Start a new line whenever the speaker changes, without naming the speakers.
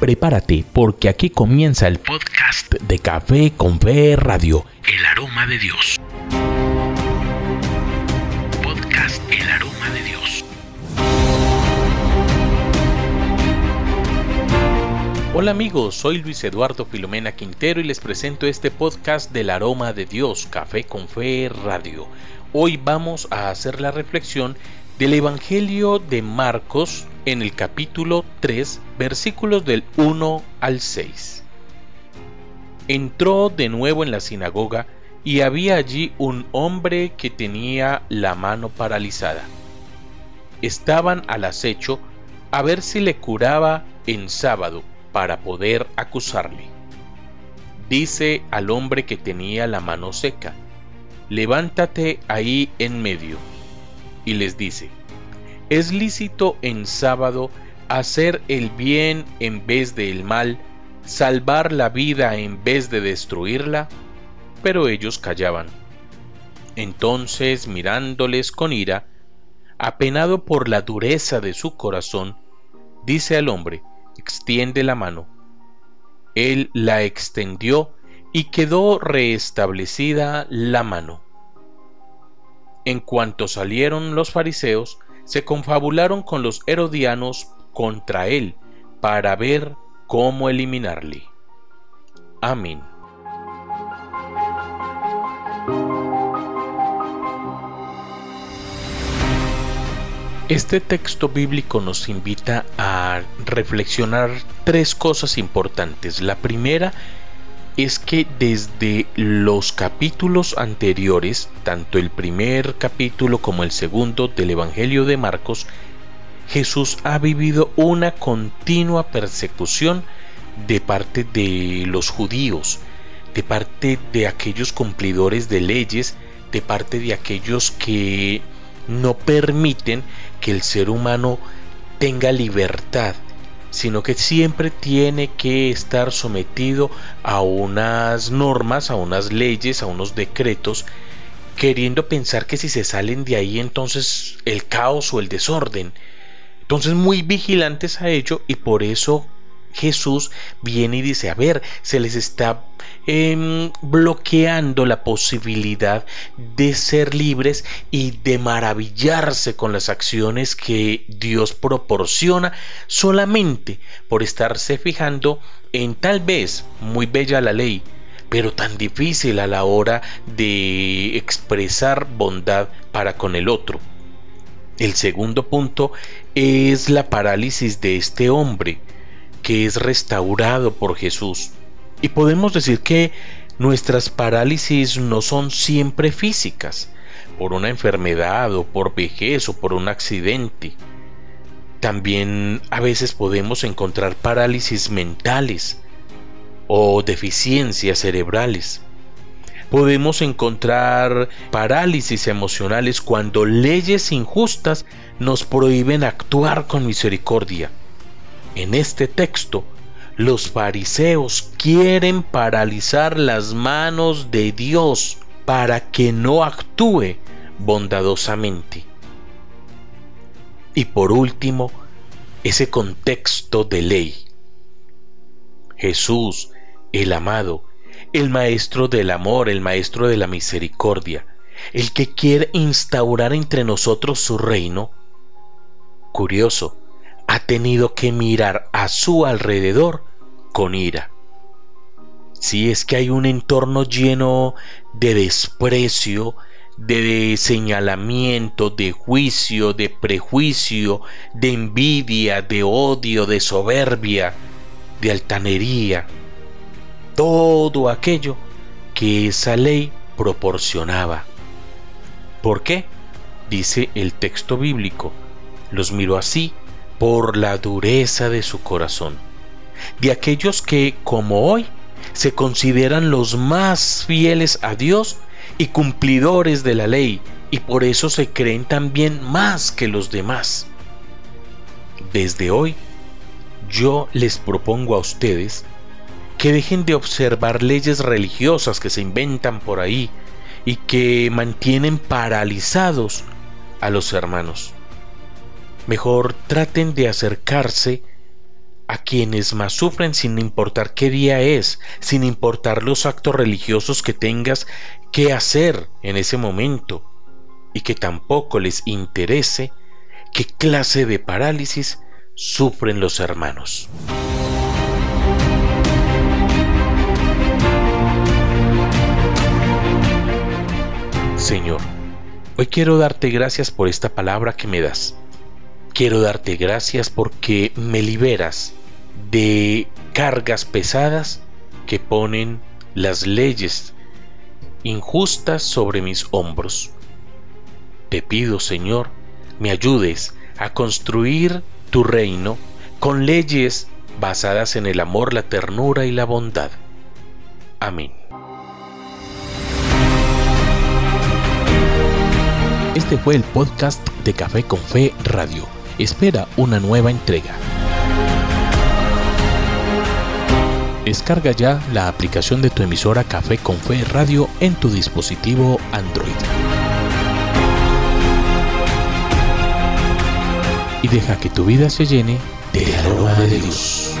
Prepárate porque aquí comienza el podcast de Café con Fe Radio, El Aroma de Dios. Podcast El Aroma de Dios. Hola amigos, soy Luis Eduardo Filomena Quintero y les presento este podcast del Aroma de Dios, Café con Fe Radio. Hoy vamos a hacer la reflexión del Evangelio de Marcos en el capítulo 3, versículos del 1 al 6. Entró de nuevo en la sinagoga y había allí un hombre que tenía la mano paralizada. Estaban al acecho a ver si le curaba en sábado para poder acusarle. Dice al hombre que tenía la mano seca, levántate ahí en medio. Y les dice, ¿Es lícito en sábado hacer el bien en vez del mal, salvar la vida en vez de destruirla? Pero ellos callaban. Entonces, mirándoles con ira, apenado por la dureza de su corazón, dice al hombre, extiende la mano. Él la extendió y quedó restablecida la mano. En cuanto salieron los fariseos, se confabularon con los herodianos contra él para ver cómo eliminarle. Amén. Este texto bíblico nos invita a reflexionar tres cosas importantes. La primera es que desde los capítulos anteriores, tanto el primer capítulo como el segundo del Evangelio de Marcos, Jesús ha vivido una continua persecución de parte de los judíos, de parte de aquellos cumplidores de leyes, de parte de aquellos que no permiten que el ser humano tenga libertad, sino que siempre tiene que estar sometido a unas normas, a unas leyes, a unos decretos, queriendo pensar que si se salen de ahí entonces el caos o el desorden. Entonces muy vigilantes a ello y por eso Jesús viene y dice, a ver, se les está em, bloqueando la posibilidad de ser libres y de maravillarse con las acciones que Dios proporciona solamente por estarse fijando en tal vez muy bella la ley, pero tan difícil a la hora de expresar bondad para con el otro. El segundo punto es la parálisis de este hombre que es restaurado por Jesús. Y podemos decir que nuestras parálisis no son siempre físicas, por una enfermedad o por vejez o por un accidente. También a veces podemos encontrar parálisis mentales o deficiencias cerebrales. Podemos encontrar parálisis emocionales cuando leyes injustas nos prohíben actuar con misericordia. En este texto, los fariseos quieren paralizar las manos de Dios para que no actúe bondadosamente. Y por último, ese contexto de ley. Jesús, el amado, el maestro del amor, el maestro de la misericordia, el que quiere instaurar entre nosotros su reino. Curioso, tenido que mirar a su alrededor con ira. Si es que hay un entorno lleno de desprecio, de señalamiento, de juicio, de prejuicio, de envidia, de odio, de soberbia, de altanería, todo aquello que esa ley proporcionaba. ¿Por qué? Dice el texto bíblico. Los miro así por la dureza de su corazón, de aquellos que, como hoy, se consideran los más fieles a Dios y cumplidores de la ley, y por eso se creen también más que los demás. Desde hoy, yo les propongo a ustedes que dejen de observar leyes religiosas que se inventan por ahí y que mantienen paralizados a los hermanos. Mejor traten de acercarse a quienes más sufren sin importar qué día es, sin importar los actos religiosos que tengas que hacer en ese momento y que tampoco les interese qué clase de parálisis sufren los hermanos. Señor, hoy quiero darte gracias por esta palabra que me das. Quiero darte gracias porque me liberas de cargas pesadas que ponen las leyes injustas sobre mis hombros. Te pido, Señor, me ayudes a construir tu reino con leyes basadas en el amor, la ternura y la bondad. Amén. Este fue el podcast de Café con Fe Radio. Espera una nueva entrega. Descarga ya la aplicación de tu emisora Café con Fe Radio en tu dispositivo Android. y deja que tu vida se llene del aroma de Dios.